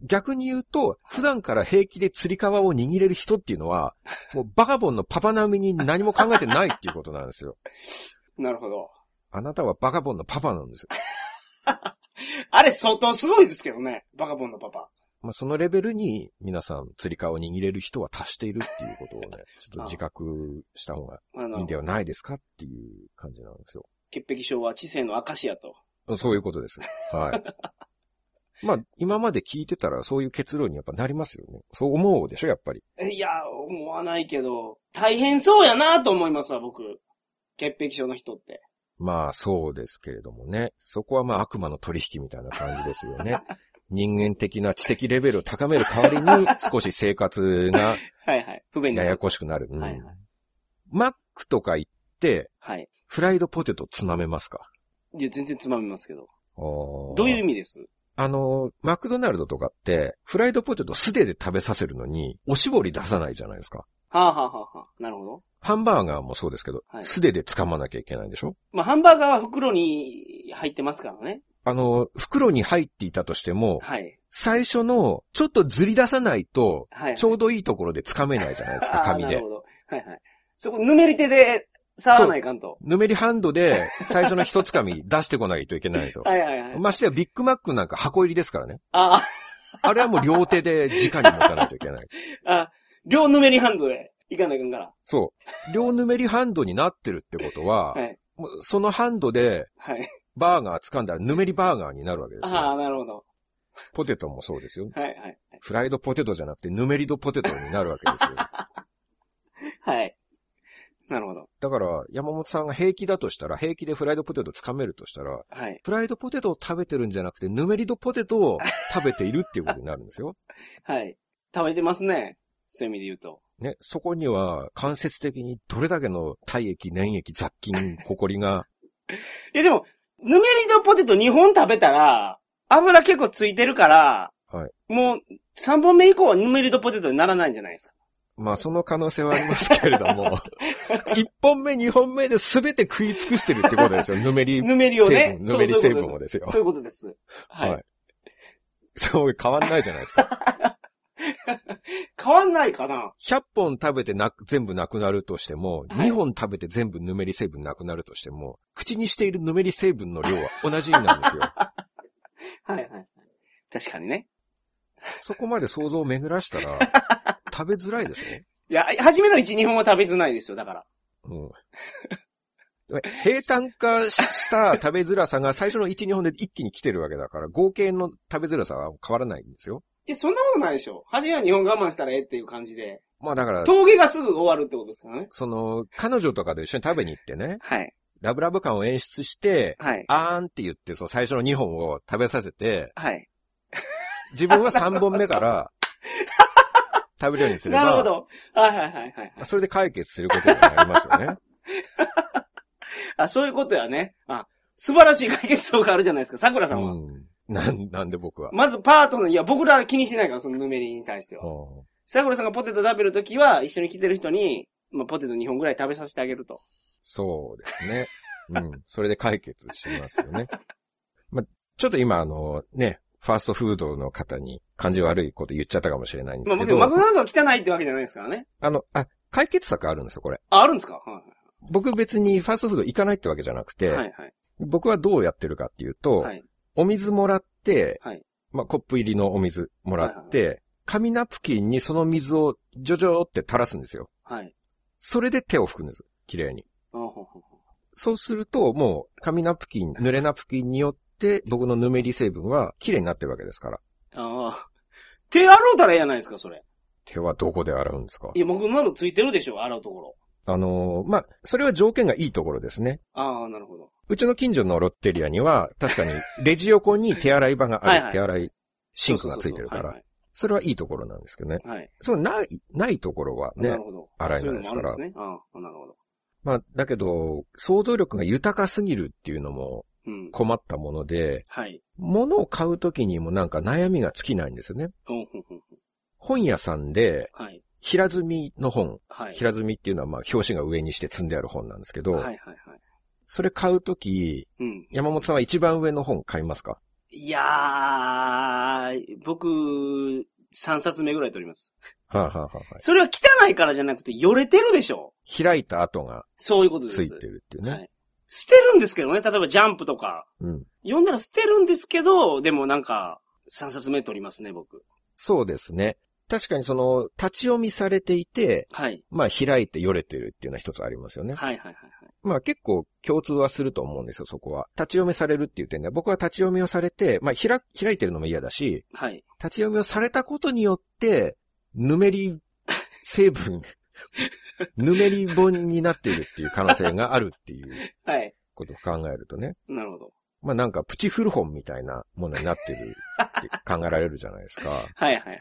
逆に言うと、普段から平気で釣り革を握れる人っていうのは、もうバカボンのパパ並みに何も考えてないっていうことなんですよ。なるほど。あなたはバカボンのパパなんですよ。あれ相当すごいですけどね。バカボンのパパ。まあ、そのレベルに皆さん釣り革を握れる人は達しているっていうことをね、ちょっと自覚した方がいいんではないですかっていう感じなんですよ。潔癖症は知性の証やと。そういうことです。はい。まあ、今まで聞いてたらそういう結論にやっぱなりますよね。そう思うでしょ、やっぱり。いや、思わないけど、大変そうやなと思いますわ、僕。潔癖症の人って。まあ、そうですけれどもね。そこはまあ悪魔の取引みたいな感じですよね。人間的な知的レベルを高める代わりに、少し生活が、はいはい。不便ややこしくなる。はいはい。マックとか行って、はい。フライドポテトつまめますか？いや、全然つまめますけど。どういう意味です？あの、マクドナルドとかって、フライドポテト素手で食べさせるのに、おしぼり出さないじゃないですか。はあ、はあはあ、なるほど。ハンバーガーもそうですけど、はい、素手で掴まなきゃいけないんでしょ？まあ、ハンバーガーは袋に入ってますからね。あの、袋に入っていたとしても、はい。最初の、ちょっとずり出さないと、はい。ちょうどいいところで掴めないじゃないですか、紙で。なるほど。はいはい。そこ、ぬめり手で触らないかんと。ぬめりハンドで、最初の一つかみ出してこないといけないんですよ。はいはいはい。ましてやビッグマックなんか箱入りですからね。ああ。あれはもう両手で直に持たないといけない。あ、両ぬめりハンドでいかないかんから。そう。両ぬめりハンドになってるってことは、はい。そのハンドで、はい。バーガー掴んだらぬめりバーガーになるわけですよ。ああ、なるほど。ポテトもそうですよ。はいはい。フライドポテトじゃなくてぬめりドポテトになるわけですよ。はい。なるほど。だから、山本さんが平気だとしたら、平気でフライドポテト掴めるとしたら、はい。フライドポテトを食べてるんじゃなくて、ヌメリドポテトを食べているっていうことになるんですよ。はい。食べてますね。そういう意味で言うと。ね、そこには間接的にどれだけの体液、粘液、雑菌、ホコリが。いやでも、ヌメリドポテト2本食べたら、油結構ついてるから、はい。もう、3本目以降はヌメリドポテトにならないんじゃないですか？まあその可能性はありますけれども、一本目、二本目で全て食い尽くしてるってことですよ。ぬめり。ぬめりをね。ぬめり成分をですよ。そういうことです。はい。はい、そう変わんないじゃないですか。変わんないかな ?100 本食べてな全部なくなるとしても、はい、2本食べて全部ぬめり成分なくなるとしても、口にしているぬめり成分の量は同じなんですよ。はいはい。確かにね。そこまで想像を巡らしたら、食べづらいでしょ？いや、初めの1、2本は食べづらいですよ、だから。うん。平坦化した食べづらさが最初の1、2本で一気に来てるわけだから、合計の食べづらさは変わらないんですよ。いや、そんなことないでしょ。初めは2本我慢したらええっていう感じで。まあだから、峠がすぐ終わるってことですからね。その、彼女とかと一緒に食べに行ってね、はい。ラブラブ感を演出して、はい。あーんって言って、その最初の2本を食べさせて、はい。自分は3本目から 食べるようにすれば、なるほど。はいはいはいはいはい。それで解決することになりますよね。あ、そういうことやね。あ、素晴らしい解決法があるじゃないですか、桜さんは。うん。なん、なんで僕は。まずパートナー、いや、僕らは気にしてないから、そのぬめりに対しては。うん桜さんがポテト食べるときは、一緒に来てる人に、まあ、ポテト2本ぐらい食べさせてあげると。そうですね。うん。それで解決しますよね。まあ、ちょっと今あの、ね、ファーストフードの方に感じ悪いこと言っちゃったかもしれないんでまあ、僕、すけど、マクドナルドは汚いってわけじゃないですからね。あの、あ、解決策あるんですよ、これ？あ、あるんですか？は僕別にファーストフード行かないってわけじゃなくいて、はい。はい僕はどうやってるかっていうと、はい。お水もらって、はいまあ、コップ入りのお水もらって、紙ナプキンにその水をジョジョって垂らすんですよ。はい。それで手を拭くんです。綺麗に。そうすると、もう、紙ナプキン、濡れナプキンによって、僕のぬめり成分は綺麗になってるわけですから。ああ。手洗うたらええやないですか、それ。手はどこで洗うんですか？いや、僕ののついてるでしょ、洗うところ。あのーまあ、それは条件がいいところですね。ああ、なるほど。うちの近所のロッテリアには、確かに、レジ横に手洗い場がある、はいはい手洗いシンクがついてるから、はいそれはいいところなんですけどね。はい。はい。そう、ない、ないところはね。洗えないですからそういうのもあるんですね。ああ、なるほど。まあ、だけど、想像力が豊かすぎるっていうのもうん。困ったもので、はい。物を買うときにもなんか悩みが尽きないんですよね。本屋さんで、はい。平積みの本、はい。平積みっていうのはまあ表紙が上にして積んである本なんですけど、はいはいはい。それ買うとき、うん。山本さんは一番上の本買いますか？いやー、僕、3冊目ぐらい取ります。はあ、はあはあはい、それは汚いからじゃなくて、よれてるでしょ開いた跡がそういうことです。ついてるっていうね。はい。捨てるんですけどね。例えばジャンプとか。うん。読んだら捨てるんですけど、でもなんか、3冊目取りますね、僕。そうですね。確かにその、立ち読みされていて、はい。まあ開いてよれてるっていうのは一つありますよね。はいはいはいはい。まあ結構共通はすると思うんですよ、そこは。立ち読みされるっていう点では、僕は立ち読みをされて、まあ開、開いてるのも嫌だし、はい。立ち読みをされたことによって、ぬめり成分、ぬめり本になっているっていう可能性があるっていう はい。ことを考えるとね。なるほど。まあなんかプチ古本みたいなものになってるって考えられるじゃないですか。はいはいはい。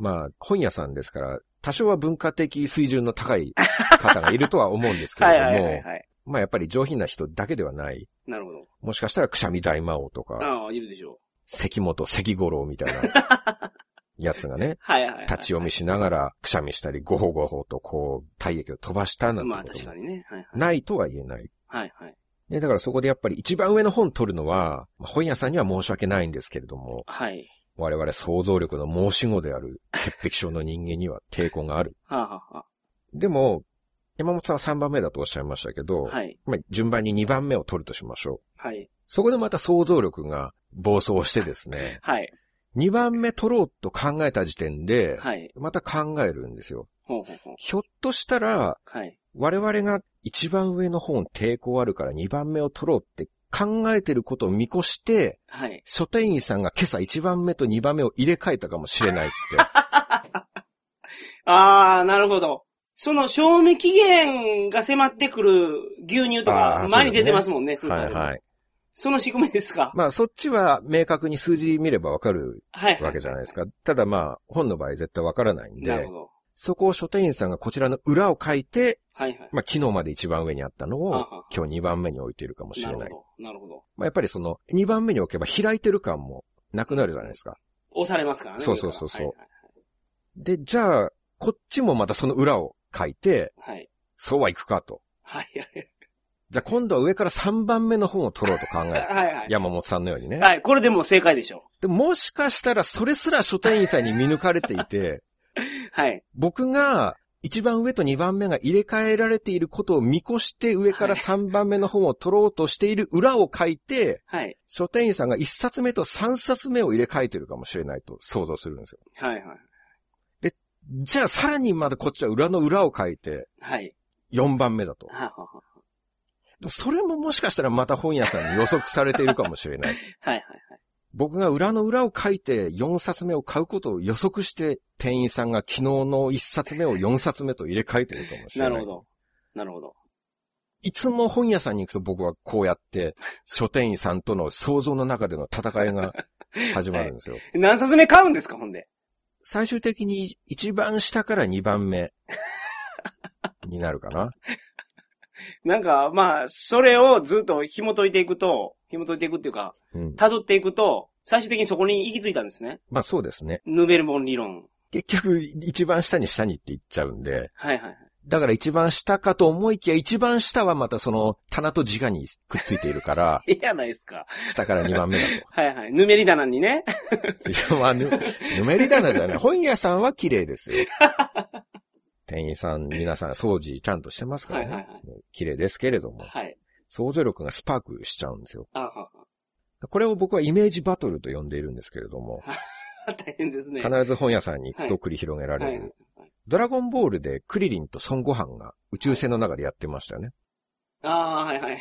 まあ本屋さんですから、多少は文化的水準の高い 方がいるとは思うんですけはいれども、はいはいはい。まあやっぱり上品な人だけではない。なるほど。もしかしたらくしゃみ大魔王とか、ああ、いるでしょう。関本関五郎みたいな やつがね、はいはいはい。立ち読みしながらくしゃみしたり、ごほごほとこう、体液を飛ばしたなんてまあことも確かにね。はいはい。ないとは言えない。はいはい。で、だからそこでやっぱり一番上の本取るのは、まあ本屋さんには申し訳ないんですけれども、はい。我々想像力の申し子である潔癖症の人間には抵抗がある。はあ、はあはでも、山本さんは3番目だとおっしゃいましたけど、あ、はい。まあ、順番に2番目を取るとしましょう。はい。そこでまた想像力が暴走してですね、はい。2番目取ろうと考えた時点で、はい。また考えるんですよ。ほうほうほう。ひょっとしたら、はい。我々が一番上の本抵抗あるから2番目を取ろうって考えてることを見越して、はい。書店員さんが今朝1番目と2番目を入れ替えたかもしれないって。あー、なるほど。その賞味期限が迫ってくる牛乳とか前に出てますもんね、スーパーでも。はいはい。その仕組みですか？まあそっちは明確に数字見ればわかるはいはい。わけじゃないですか。ただまあ本の場合絶対わからないんでなるほ、ど。そこを書店員さんがこちらの裏を書いて、はいはい。まあ昨日まで一番上にあったのをあは今日2番目に置いているかもしれない。なるほど。なるほど。まあやっぱりその2番目に置けば開いてる感もなくなるじゃないですか。押されますからね。そうそうそうそう上からで、じゃあ、こっちもまたその裏を書いて、はいはい。そうはいくかと。はいはいじゃあ今度は上から3番目の本を取ろうと考える。はい。はいはい。山本さんのようにね。はい。これでもう正解でしょでもしかしたらそれすら書店員さんに見抜かれていて、う。はい。僕が一番上と2番目が入れ替えられていることを見越して上から3番目の本を取ろうとしている裏を書いて、はい。書店員さんが1冊目と3冊目を入れ替えてるかもしれないと想像するんですよ。はいはい。じゃあさらにまだこっちは裏の裏を書いて、はい。4番目だと。はははそれももしかしたらまた本屋さんに予測されているかもしれない。はいはい僕が裏の裏を書いて4冊目を買うことを予測して、店員さんが昨日の1冊目を 4冊目と入れ替えてるかもしれな。ないるほど。なるほど。いつも本屋さんに行くと僕はこうやって、書店員さんとの想像の中での戦いが始まるんですよ。何冊目買うんですか、ほんで？最終的に一番下から2番目になるかな。なんか、まあ、それをずっと紐解いていくと、紐解いていくっていうか、うん。辿っていくと、最終的にそこに行き着いたんですね。まあそうですね。ヌベルボン理論。結局一番下に下にって言っちゃうんで、はいはいはい。だから一番下かと思いきや一番下はまたその棚と直にくっついているから、い いやないですか。下から2番目だはいはい。ヌメリ棚にね。と。まあ、ぬ、ぬめり棚じゃない。本屋さんは綺麗ですよ。店員さん、皆さん掃除ちゃんとしてますからね。はいはい綺麗ですけれども、はい。想像力がスパークしちゃうんですよ。あはは。これを僕はイメージバトルと呼んでいるんですけれども、大変ですね。必ず本屋さんに行くと繰り広げらはいれる。ドラゴンボールでクリリンと孫悟飯が宇宙船の中でやってましたよね。ああ、はいはい。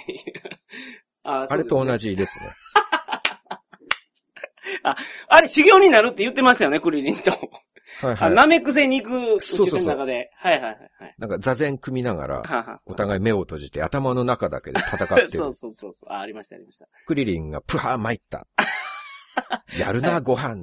ああれと同じ。じですね。あれ、修行になるって言ってましたよね、クリリンと。はいあ、はい。ナメクセに行く宇宙そうそうそう船の中で。はいはいはいはい。なんか座禅組みながら、ははお互い目を閉じて頭の中だけで戦ってる そう。そうそうそう。あ、ありました、ありました。クリリンがプハー参った。やるな、ご飯。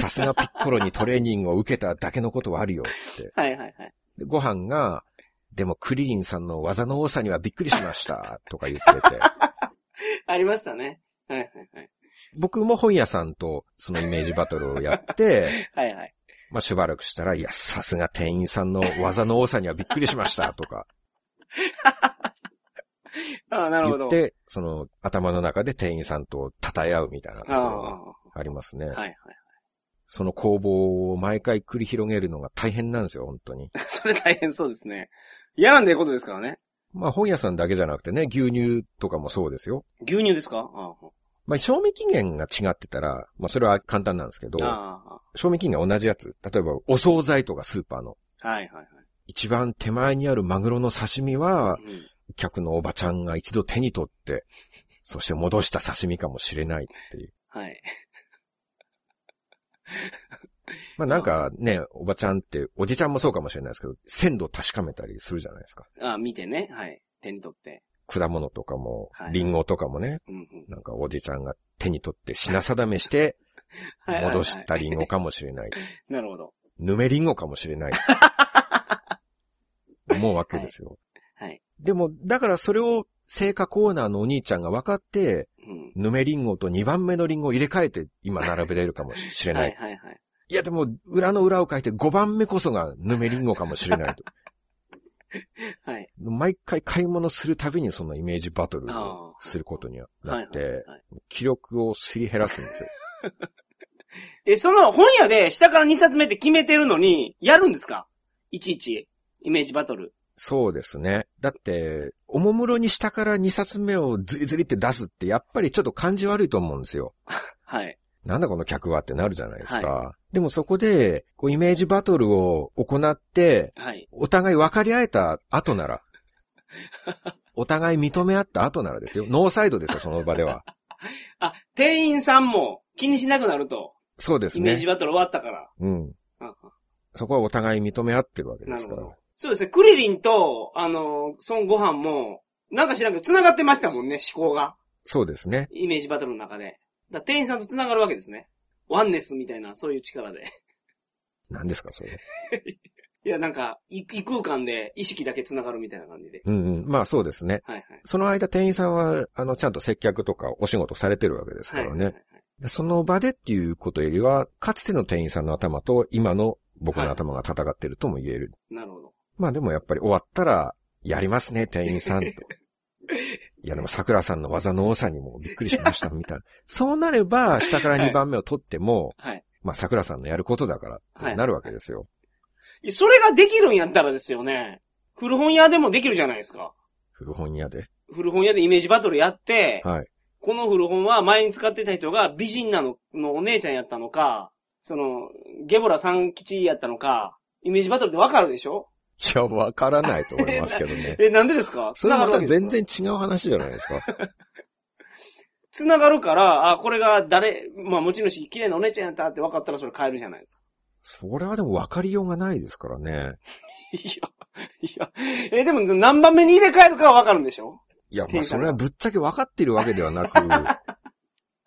さすがピッコロにトレーニングを受けただけのことはあるよって。はいはいはい。でご飯が、でもクリリンさんの技の多さにはびっくりしました。とか言ってて。ありましたね。はいはいはい。僕も本屋さんとそのイメージバトルをやって、はいはい。まあしばらくしたら、いや、さすが店員さんの技の多さにはびっくりしました。とか ああ、なるほど。言って、その頭の中で店員さんと称え合うみたいなとこああ、ろがはありますね。いはい。その攻防を毎回繰り広げるのが大変なんですよ、本当に。それ大変そうですね。嫌なんでいうことですからね。まあ本屋さんだけじゃなくてね、牛乳とかもそうですよ。牛乳ですか？あまあ賞味期限が違ってたら、まあそれは簡単なんですけど賞味期限が同じやつ。例えばお惣菜とかスーパーの。あ。はいはいはい。一番手前にあるマグロの刺身は、うん客のおばちゃんが一度手に取って、そして戻した刺身かもしれないっていう。はい。まあなんかね、おばちゃんって、おじちゃんもそうかもしれないですけど、鮮度確かめたりするじゃないですか。ああ、見てね。はい。手に取って。果物とかもは、いリンゴとかもね、うんうん。なんかおじちゃんが手に取って品定めして、はいはいはい戻したリンゴかもしれない。なるほど。ぬめリンゴかもしれない。思うわけですよ。はい。でも、だからそれを成果コーナーのお兄ちゃんが分かって、うん。ぬめリンゴと2番目のリンゴを入れ替えて今並べれるかもしれな。はいいはいはい。いやでも、裏の裏を書いて5番目こそがぬめリンゴかもしれないと。はい。毎回買い物するたびにそのイメージバトルあをすることにないって。気力をすり減らすんですよ。え、その本屋で下から2冊目って決めてるのに、やるんですか？いちいち。イメージバトル。そうですね。だって、おもむろに下から2冊目をズリズリって出すって、やっぱりちょっと感じ悪いと思うんですよ。はい。なんだこの客はってなるじゃないですか。はでもそこで、こうイメージバトルを行って、はい。お互い分かり合えた後なら、お互い認め合った後ならですよ。ノーサイドですよ、その場では。あ、店員さんも気にしなくなると。そうですね。イメージバトル終わったから。うん。あそこはお互い認め合ってるわけですから。そうですね。クリリンと、あの、孫悟飯も、なんか知らんけど繋がってましたもんね、思考が。そうですね。イメージバトルの中で。だ店員さんと繋がるわけですね。ワンネスみたいな、そういう力で。何ですか、それ。いや、なんか、異異空間で意識だけ繋がるみたいな感じで。うんうん。まあそうですね。はいはい。その間店員さんは、あの、ちゃんと接客とかお仕事されてるわけですからね。はいはいはいでその場でっていうことよりは、かつての店員さんの頭と今の僕の頭が戦ってるとも言える。なるほど。まあでもやっぱり終わったら、やりますね、店員さんと。いやでも桜さんの技の多さにもびっくりしました、みたいな。そうなれば、下から2番目を取っても、はい。まあ桜さんのやることだから、はいなるわけですよ。それができるんやったらですよね。古本屋でもできるじゃないですか。古本屋で？古本屋でイメージバトルやって、はい。この古本は前に使ってた人が美人なののお姉ちゃんやったのか、その、ゲボラ三吉やったのか、イメージバトルってわかるでしょ？いや、わからないと思いますけどね。え、なんでですか？それまた全か然違う話じゃないですか。繋がるから、あ、これが誰、まあ持ち主、綺麗なお姉ちゃんやったって分かったらそれ変えるじゃないですか。それはでも分かりようがないですからね。いや、いや、え、でも何番目に入れ替えるかは分かるんでしょ？いや、まあそれはぶっちゃけ分かってるわけではなく、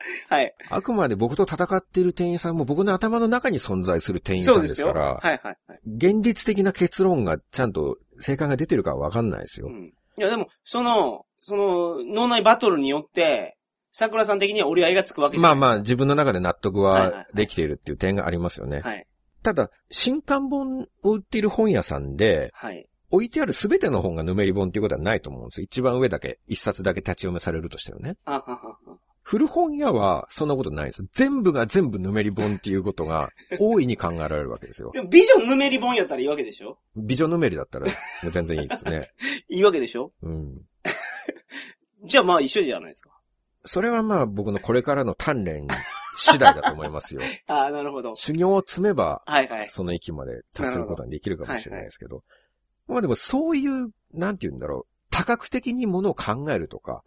はい。あくまで僕と戦っている店員さんも僕の頭の中に存在する店員さんですから、はいはいはい。現実的な結論がちゃんと正解が出てるかは分かんないですよう。ん。いやでも、その、その、脳内バトルによって、桜さん的には折り合いがつくわけあ。まあまあ自分の中で納得はいはいははいできているっていう点がありますよね。はい。ただ、新刊本を売っている本屋さんで、はい。置いてあるすべての本がぬめり本っていうことはないと思うんですよ。一番上だけ、一冊だけ立ち読めされるとしてもね。あははは。古本屋はそんなことないんですよ。全部が全部ぬめり本っていうことが大いに考えられるわけですよ。でも、ビジョンぬめり本やったらいいわけでしょ？美女ぬめりだったら全然いいですね。いいわけでしょ？うん。じゃあまあ一緒じゃないですか。それはまあ僕のこれからの鍛錬次第だと思いますよ。ああ、なるほど。修行を積めば、はいはい。その域まで達することができるかもしれないですけど。まあでもそういう、なんて言うんだろう。多角的にものを考えるとか、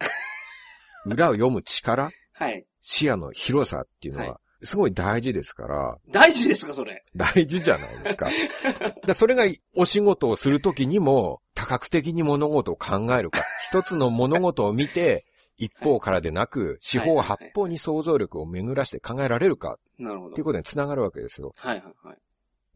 裏を読む力、はい。視野の広さっていうのはは、すごい大事ですから、大事ですか、それ？大事じゃないですか。だそれがお仕事をするときにも、多角的に物事を考えるか、一つの物事を見て、一方からでなく、四方八方に想像力を巡らして考えられるかなるほどっていう。ことにつながるわけですよ。はいはいはい。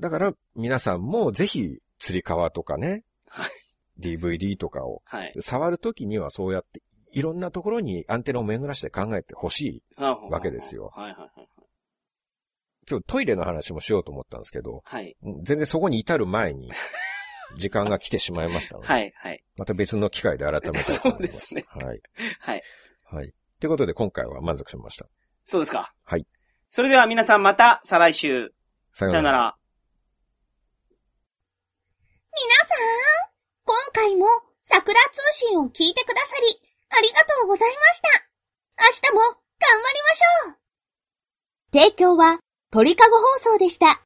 だから、皆さんもぜひ、釣り革とかね、はい DVD とかをはい。触るときにはそうやって、いろんなところにアンテナを巡らして考えてほしい。わわけですよはいはいはい。今日トイレの話もしようと思ったんですけど、はい。うん全然そこに至る前に、時間が来てしまいましたので、はいはい。また別の機会で改めたいと思います。そうですねはい。はい。はい。ということで今回は満足しました。そうですか。はい。それでは皆さんまた再来週。ささよな。ら。皆さん、今回も桜通信を聞いてくださり、ありがとうございました。明日も頑張りましょう提供は鳥かご放送でした。